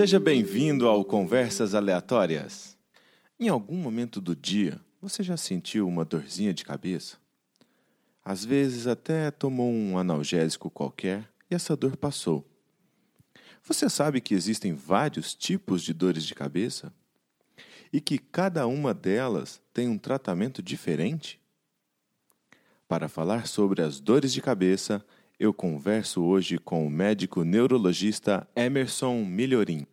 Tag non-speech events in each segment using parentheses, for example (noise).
Seja bem-vindo ao Conversas Aleatórias. Em algum momento do dia, você já sentiu uma dorzinha de cabeça? Às vezes até tomou um analgésico qualquer e essa dor passou. Você sabe que existem vários tipos de dores de cabeça? E que cada uma delas tem um tratamento diferente? Para falar sobre as dores de cabeça, eu converso hoje com o médico neurologista Emerson Milhorim.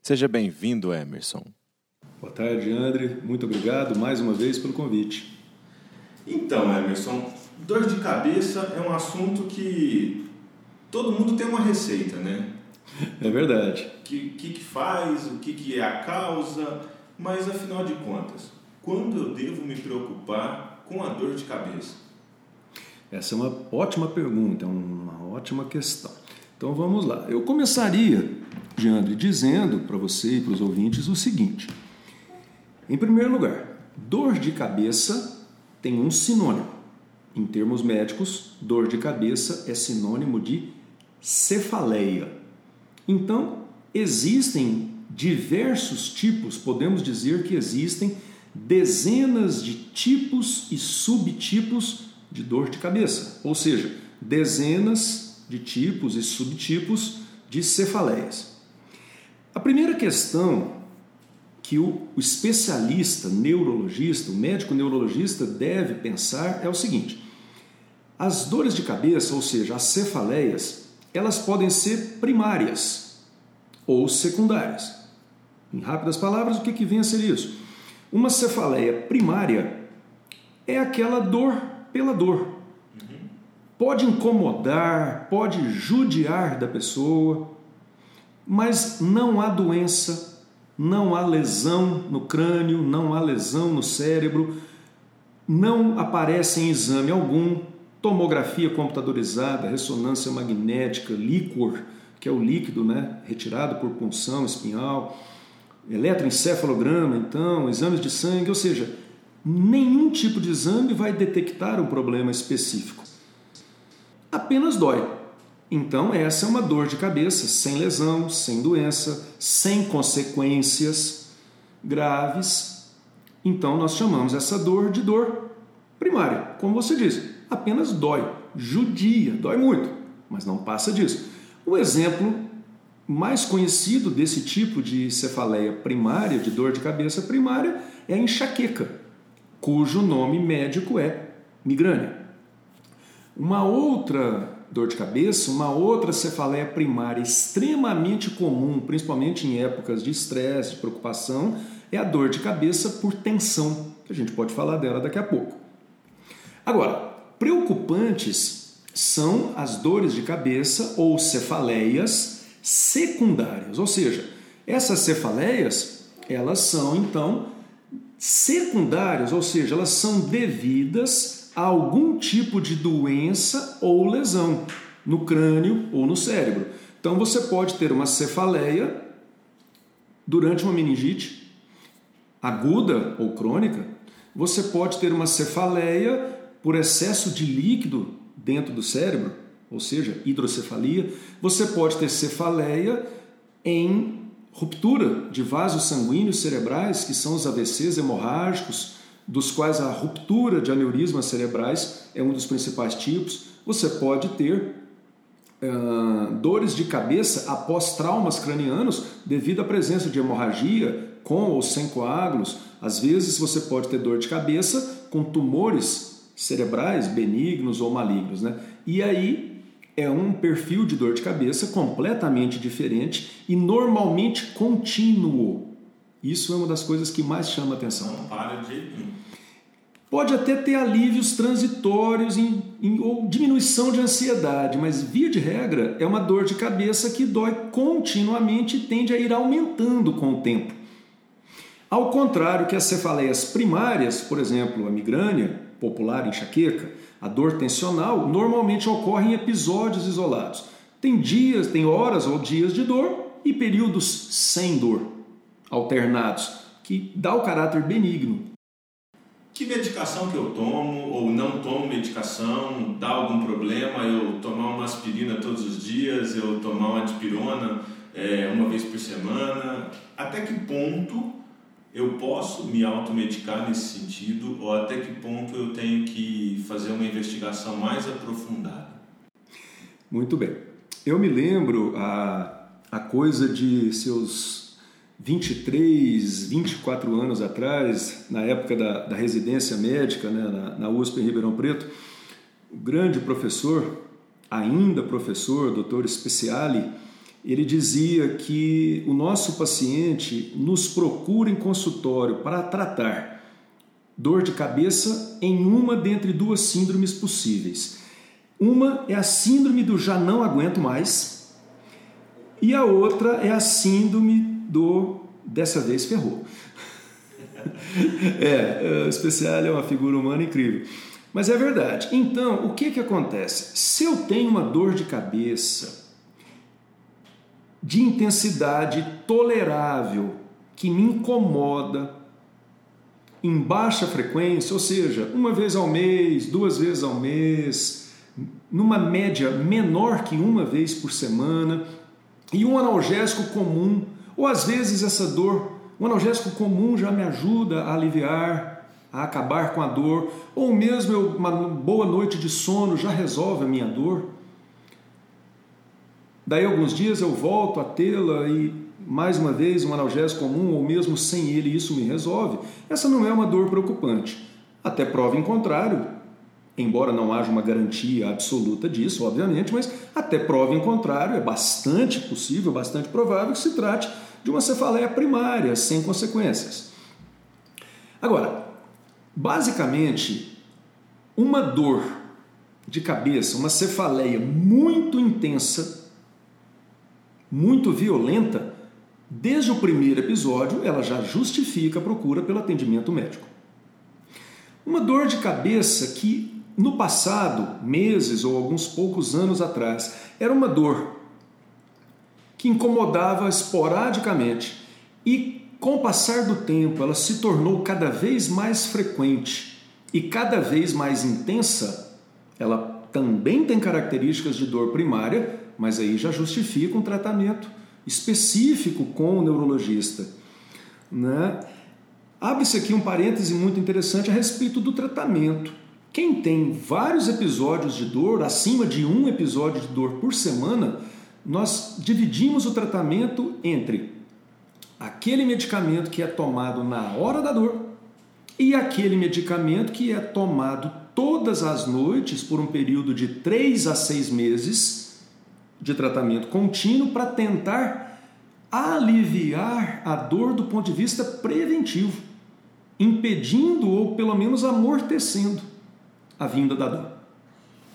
Seja bem-vindo, Emerson. Boa tarde, André. Muito obrigado mais uma vez pelo convite. Então, Emerson, dor de cabeça é um assunto que todo mundo tem uma receita, né? (laughs) É verdade. O que, que, que, faz, o que, que é a causa, mas afinal de contas, quando eu devo me preocupar com a dor de cabeça? Essa é uma ótima pergunta, é uma ótima questão. Então vamos lá. Eu começaria, Jeandre, dizendo para você e para os ouvintes o seguinte: em primeiro lugar, dor de cabeça tem um sinônimo. Em termos médicos, dor de cabeça é sinônimo de cefaleia. Então, existem diversos tipos, podemos dizer que existem dezenas de tipos e subtipos de dor de cabeça, ou seja, dezenas de tipos e subtipos de cefaleias. A primeira questão que o, especialista neurologista, o médico neurologista deve pensar é o seguinte: as dores de cabeça, ou seja, as cefaleias, elas podem ser primárias ou secundárias. Em rápidas palavras, o que, que vem a ser isso? Uma cefaleia primária é aquela dor pela dor. Pode incomodar, pode judiar da pessoa, mas não há doença, não há lesão no crânio, não há lesão no cérebro, não aparece em exame algum tomografia computadorizada, ressonância magnética, líquor, que é o líquido né, retirado por punção espinhal, eletroencefalograma, então, exames de sangue, ou seja, nenhum tipo de exame vai detectar um problema específico. Apenas dói. Então, essa é uma dor de cabeça sem lesão, sem doença, sem consequências graves. Então, nós chamamos essa dor de dor primária. Como você disse, apenas dói, judia, dói muito, mas não passa disso. O exemplo mais conhecido desse tipo de cefaleia primária, de dor de cabeça primária, é a enxaqueca cujo nome médico é migrânia. Uma outra dor de cabeça, uma outra cefaleia primária extremamente comum, principalmente em épocas de estresse, de preocupação, é a dor de cabeça por tensão, a gente pode falar dela daqui a pouco. Agora, preocupantes são as dores de cabeça ou cefaleias secundárias, ou seja, essas cefaleias, elas são então secundárias, ou seja, elas são devidas a algum tipo de doença ou lesão no crânio ou no cérebro. Então você pode ter uma cefaleia durante uma meningite aguda ou crônica, você pode ter uma cefaleia por excesso de líquido dentro do cérebro, ou seja, hidrocefalia, você pode ter cefaleia em ruptura de vasos sanguíneos cerebrais, que são os AVCs hemorrágicos, dos quais a ruptura de aneurismas cerebrais é um dos principais tipos. Você pode ter uh, dores de cabeça após traumas cranianos devido à presença de hemorragia com ou sem coágulos. Às vezes você pode ter dor de cabeça com tumores cerebrais benignos ou malignos. Né? E aí é um perfil de dor de cabeça completamente diferente e normalmente contínuo. Isso é uma das coisas que mais chama atenção. Não para de Pode até ter alívios transitórios em, em, ou diminuição de ansiedade, mas via de regra é uma dor de cabeça que dói continuamente e tende a ir aumentando com o tempo. Ao contrário que as cefaleias primárias, por exemplo, a migrânia, popular enxaqueca, a dor tensional normalmente ocorre em episódios isolados. Tem dias, tem horas ou dias de dor e períodos sem dor, alternados, que dá o caráter benigno. Que medicação que eu tomo ou não tomo medicação? Dá algum problema eu tomar uma aspirina todos os dias, eu tomar uma dipirona? é, uma vez por semana? Até que ponto eu posso me automedicar nesse sentido ou até que ponto eu tenho que fazer uma investigação mais aprofundada? Muito bem. Eu me lembro a, a coisa de seus 23, 24 anos atrás, na época da, da residência médica né, na, na USP em Ribeirão Preto, o grande professor, ainda professor, doutor Speciali, ele dizia que o nosso paciente nos procura em consultório para tratar dor de cabeça em uma dentre duas síndromes possíveis. Uma é a síndrome do já não aguento mais e a outra é a síndrome do dessa vez ferrou. (laughs) é, o especial é uma figura humana incrível. Mas é verdade. Então, o que, que acontece? Se eu tenho uma dor de cabeça de intensidade tolerável que me incomoda em baixa frequência, ou seja, uma vez ao mês, duas vezes ao mês, numa média menor que uma vez por semana, e um analgésico comum, ou às vezes essa dor, um analgésico comum já me ajuda a aliviar, a acabar com a dor, ou mesmo uma boa noite de sono já resolve a minha dor. Daí alguns dias eu volto a tê-la e mais uma vez um analgésico comum ou mesmo sem ele isso me resolve. Essa não é uma dor preocupante. Até prova em contrário, embora não haja uma garantia absoluta disso, obviamente, mas até prova em contrário é bastante possível, bastante provável que se trate de uma cefaleia primária sem consequências. Agora, basicamente, uma dor de cabeça, uma cefaleia muito intensa muito violenta, desde o primeiro episódio ela já justifica a procura pelo atendimento médico. Uma dor de cabeça que no passado, meses ou alguns poucos anos atrás, era uma dor que incomodava esporadicamente e com o passar do tempo ela se tornou cada vez mais frequente e cada vez mais intensa, ela também tem características de dor primária, mas aí já justifica um tratamento específico com o neurologista. Né? Abre-se aqui um parêntese muito interessante a respeito do tratamento. Quem tem vários episódios de dor, acima de um episódio de dor por semana, nós dividimos o tratamento entre aquele medicamento que é tomado na hora da dor e aquele medicamento que é tomado todas as noites por um período de 3 a 6 meses de tratamento contínuo para tentar aliviar a dor do ponto de vista preventivo, impedindo ou pelo menos amortecendo a vinda da dor.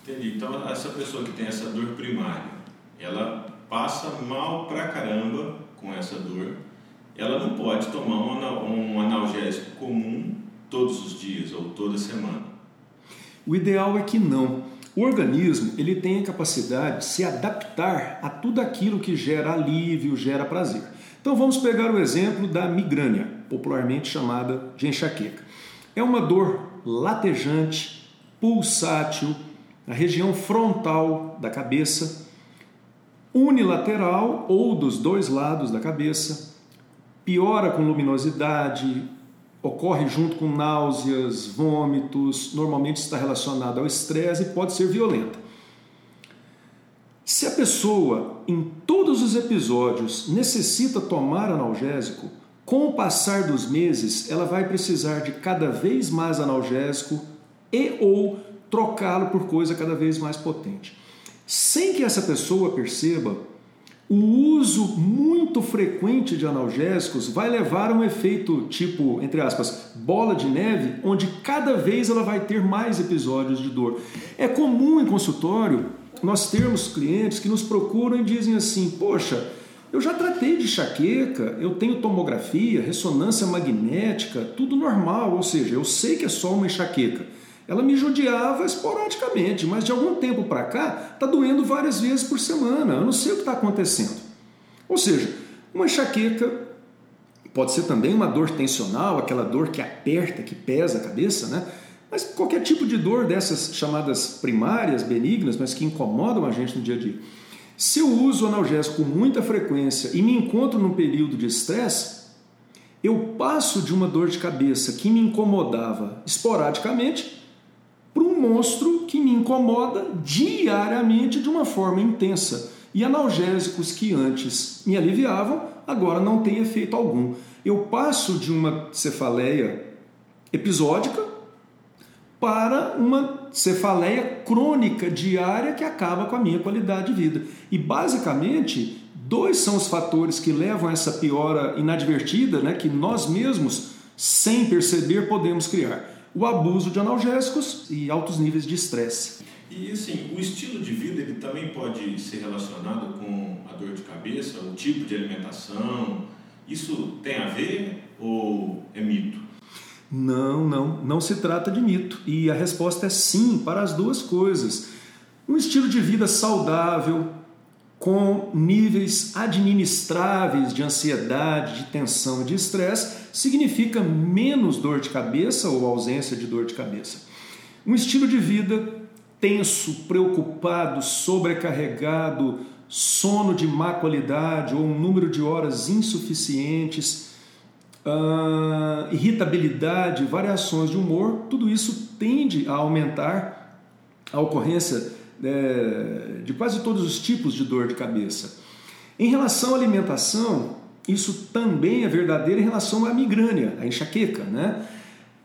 Entendi. Então, essa pessoa que tem essa dor primária, ela passa mal pra caramba com essa dor, ela não pode tomar um analgésico comum todos os dias ou toda semana. O ideal é que não. O organismo ele tem a capacidade de se adaptar a tudo aquilo que gera alívio, gera prazer. Então vamos pegar o exemplo da migrânia, popularmente chamada de enxaqueca. É uma dor latejante, pulsátil, na região frontal da cabeça, unilateral ou dos dois lados da cabeça, piora com luminosidade, ocorre junto com náuseas, vômitos, normalmente está relacionado ao estresse e pode ser violenta. Se a pessoa, em todos os episódios, necessita tomar analgésico, com o passar dos meses, ela vai precisar de cada vez mais analgésico e ou trocá-lo por coisa cada vez mais potente. Sem que essa pessoa perceba, o uso muito frequente de analgésicos vai levar a um efeito tipo, entre aspas, bola de neve, onde cada vez ela vai ter mais episódios de dor. É comum em consultório nós termos clientes que nos procuram e dizem assim: Poxa, eu já tratei de enxaqueca, eu tenho tomografia, ressonância magnética, tudo normal, ou seja, eu sei que é só uma enxaqueca. Ela me judiava esporadicamente, mas de algum tempo para cá está doendo várias vezes por semana. Eu não sei o que está acontecendo. Ou seja, uma enxaqueca pode ser também uma dor tensional, aquela dor que aperta, que pesa a cabeça, né? Mas qualquer tipo de dor dessas chamadas primárias, benignas, mas que incomodam a gente no dia a dia. Se eu uso analgésico com muita frequência e me encontro num período de estresse, eu passo de uma dor de cabeça que me incomodava esporadicamente monstro que me incomoda diariamente de uma forma intensa. E analgésicos que antes me aliviavam, agora não têm efeito algum. Eu passo de uma cefaleia episódica para uma cefaleia crônica diária que acaba com a minha qualidade de vida. E basicamente, dois são os fatores que levam a essa piora inadvertida, né, que nós mesmos, sem perceber, podemos criar: o abuso de analgésicos e altos níveis de estresse. E assim, o estilo de vida ele também pode ser relacionado com a dor de cabeça, o tipo de alimentação. Isso tem a ver ou é mito? Não, não, não se trata de mito. E a resposta é sim para as duas coisas. Um estilo de vida saudável, com níveis administráveis de ansiedade, de tensão e de estresse, significa menos dor de cabeça ou ausência de dor de cabeça. Um estilo de vida tenso, preocupado, sobrecarregado, sono de má qualidade ou um número de horas insuficientes uh, irritabilidade, variações de humor, tudo isso tende a aumentar a ocorrência é, de quase todos os tipos de dor de cabeça. Em relação à alimentação, isso também é verdadeiro em relação à migrânia, à enxaqueca, né?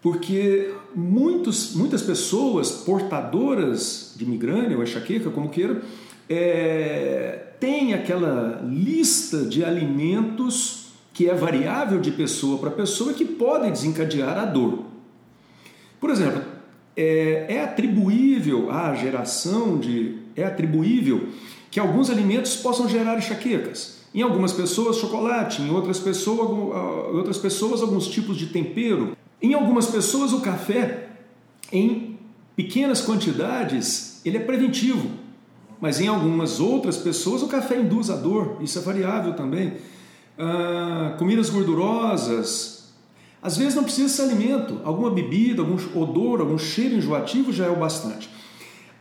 Porque muitos, muitas pessoas portadoras de migrânia ou enxaqueca, como queira, é, têm aquela lista de alimentos que é variável de pessoa para pessoa que podem desencadear a dor. Por exemplo, é, é atribuível à geração de. é atribuível que alguns alimentos possam gerar enxaquecas. Em algumas pessoas, chocolate, em outras pessoas, ah, outras pessoas, alguns tipos de tempero. Em algumas pessoas, o café, em pequenas quantidades, ele é preventivo. Mas em algumas outras pessoas, o café induz a dor, isso é variável também ah, comidas gordurosas. Às vezes não precisa ser alimento, alguma bebida, algum odor, algum cheiro enjoativo já é o bastante.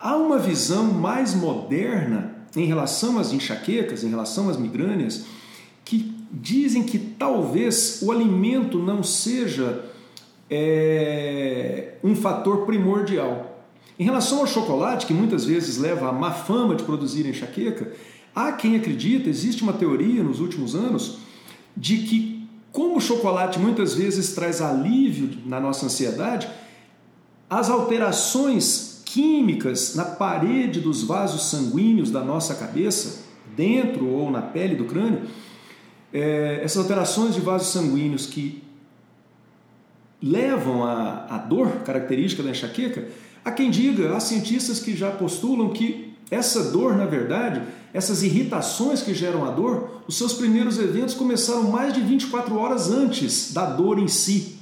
Há uma visão mais moderna em relação às enxaquecas, em relação às migrânias, que dizem que talvez o alimento não seja é, um fator primordial. Em relação ao chocolate, que muitas vezes leva a má fama de produzir enxaqueca, há quem acredita, existe uma teoria nos últimos anos, de que, como o chocolate muitas vezes traz alívio na nossa ansiedade, as alterações químicas na parede dos vasos sanguíneos da nossa cabeça, dentro ou na pele do crânio, é, essas alterações de vasos sanguíneos que levam à, dor característica da enxaqueca, há quem diga, há cientistas que já postulam que essa dor, na verdade, essas irritações que geram a dor, os seus primeiros eventos começaram mais de 24 horas antes da dor em si.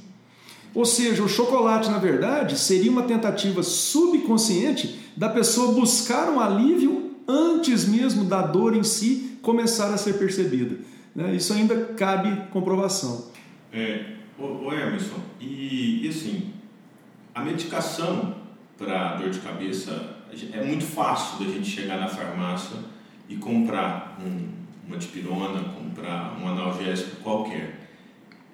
Ou seja, o chocolate, na verdade, seria uma tentativa subconsciente da pessoa buscar um alívio antes mesmo da dor em si começar a ser percebida. Né? Isso ainda cabe comprovação. É, ô, Emerson, e, e assim, a medicação para dor de cabeça é muito fácil da gente chegar na farmácia e comprar um, uma dipirona, comprar um analgésico qualquer.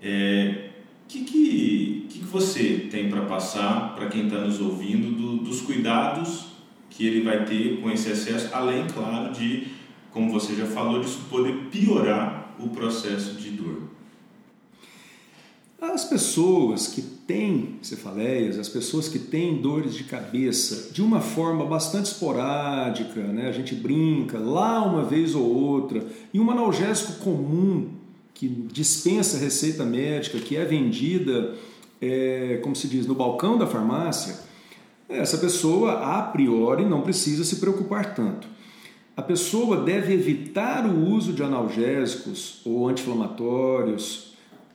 É, que, que, que você tem para passar para quem está nos ouvindo do, dos cuidados que ele vai ter com esse excesso, além, claro, de, como você já falou, disso poder piorar o processo de dor? As pessoas que têm cefaleias, as pessoas que têm dores de cabeça de uma forma bastante esporádica, né? a gente brinca lá uma vez ou outra, e um analgésico comum que dispensa receita médica, que é vendida, é, como se diz, no balcão da farmácia, essa pessoa a priori não precisa se preocupar tanto. A pessoa deve evitar o uso de analgésicos ou anti-inflamatórios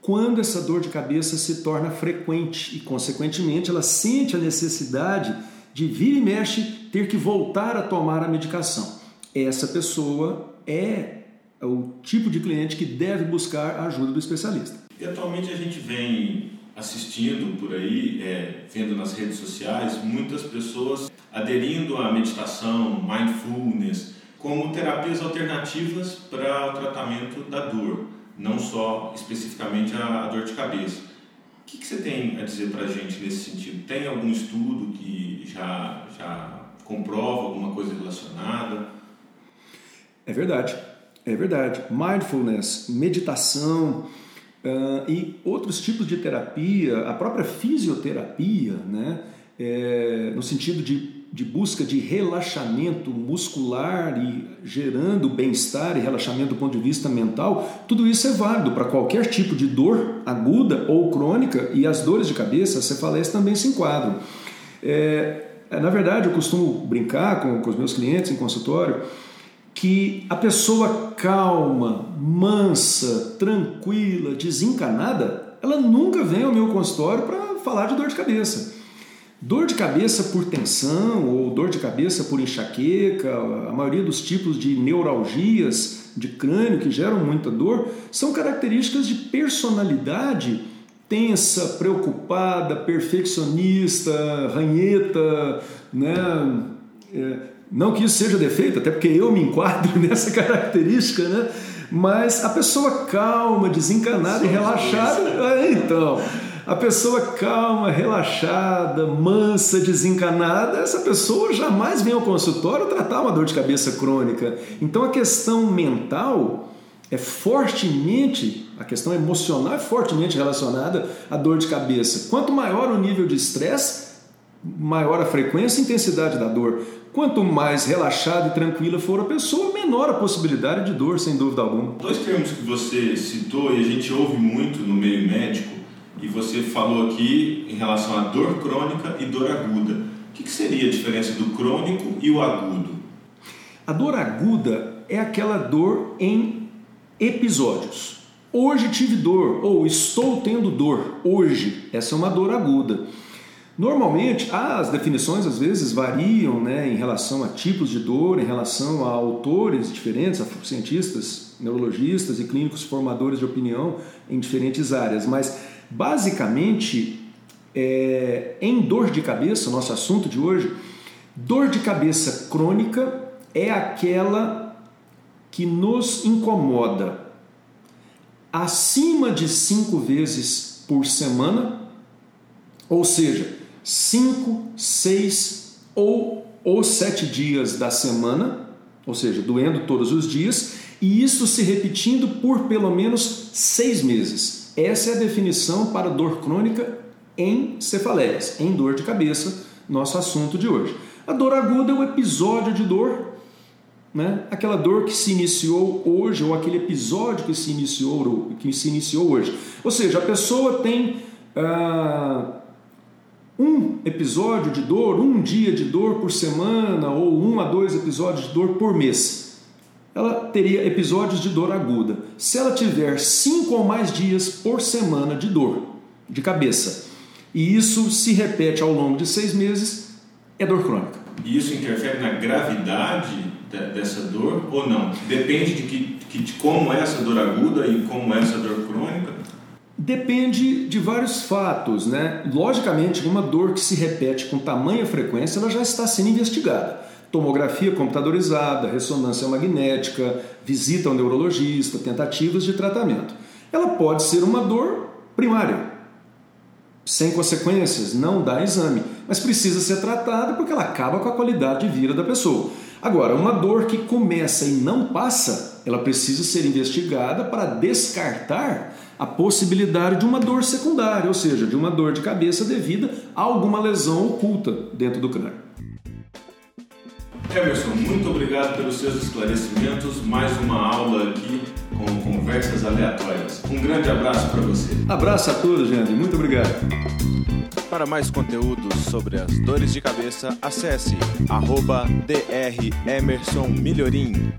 quando essa dor de cabeça se torna frequente e, consequentemente, ela sente a necessidade de vir e mexe ter que voltar a tomar a medicação. Essa pessoa é o tipo de cliente que deve buscar a ajuda do especialista. E atualmente a gente vem assistindo por aí, é, vendo nas redes sociais, muitas pessoas aderindo à meditação, mindfulness, como terapias alternativas para o tratamento da dor, não só especificamente a, a dor de cabeça. O que, que você tem a dizer para a gente nesse sentido? Tem algum estudo que já, já comprova alguma coisa relacionada? É verdade, é verdade. Mindfulness, meditação uh, e outros tipos de terapia, a própria fisioterapia, né? É, no sentido de de busca de relaxamento muscular e gerando bem-estar e relaxamento do ponto de vista mental, tudo isso é válido para qualquer tipo de dor aguda ou crônica e as dores de cabeça, cefaleia também se enquadram. É, na verdade, eu costumo brincar com, com os meus clientes em consultório que a pessoa calma, mansa, tranquila, desencanada, ela nunca vem ao meu consultório para falar de dor de cabeça. Dor de cabeça por tensão ou dor de cabeça por enxaqueca, a maioria dos tipos de neuralgias de crânio que geram muita dor são características de personalidade tensa, preocupada, perfeccionista, ranheta, né? É, não que isso seja defeito, até porque eu me enquadro (laughs) nessa característica, né? Mas a pessoa calma, desencanada e relaxada, é, então, a pessoa calma, relaxada, mansa, desencanada, essa pessoa jamais vem ao consultório tratar uma dor de cabeça crônica. Então a questão mental é fortemente, a questão emocional é fortemente relacionada à dor de cabeça. Quanto maior o nível de estresse, maior a frequência e intensidade da dor. Quanto mais relaxada e tranquila for a pessoa, menor a possibilidade de dor, sem dúvida alguma. Dois termos que você citou e a gente ouve muito no meio médico e você falou aqui em relação à dor crônica e dor aguda. O que, seria a diferença do crônico e o agudo? A dor aguda é aquela dor em episódios. Hoje tive dor, ou estou tendo dor, hoje. Essa é uma dor aguda. Normalmente, as definições às vezes variam né, em relação a tipos de dor, em relação a autores diferentes, a cientistas, neurologistas e clínicos formadores de opinião em diferentes áreas, mas Basicamente, é, em dor de cabeça, nosso assunto de hoje, dor de cabeça crônica é aquela que nos incomoda acima de cinco vezes por semana, ou seja, cinco, seis ou, ou sete dias da semana, ou seja, doendo todos os dias, e isso se repetindo por pelo menos seis meses. Essa é a definição para dor crônica em cefaleias, em dor de cabeça, nosso assunto de hoje. A dor aguda é o episódio de dor, né? aquela dor que se iniciou hoje, ou aquele episódio que se iniciou, que se iniciou hoje. Ou seja, a pessoa tem ah, um episódio de dor, um dia de dor por semana, ou um a dois episódios de dor por mês ela teria episódios de dor aguda. Se ela tiver cinco ou mais dias por semana de dor de cabeça, e isso se repete ao longo de seis meses, é dor crônica. E isso interfere na gravidade dessa dor ou não? Depende de, que, de como é essa dor aguda e como é essa dor crônica? Depende de vários fatos, né? Logicamente, uma dor que se repete com tamanha frequência, ela já está sendo investigada tomografia computadorizada, ressonância magnética, visita ao neurologista, tentativas de tratamento. Ela pode ser uma dor primária, sem consequências, não dá exame, mas precisa ser tratada porque ela acaba com a qualidade de vida da pessoa. Agora, uma dor que começa e não passa, ela precisa ser investigada para descartar a possibilidade de uma dor secundária, ou seja, de uma dor de cabeça devida a alguma lesão oculta dentro do crânio. Emerson, muito obrigado pelos seus esclarecimentos. Mais uma aula aqui com conversas aleatórias. Um grande abraço para você. Abraço a todos, gente. Muito obrigado. Para mais conteúdos sobre as dores de cabeça, acesse arroba Melhorim.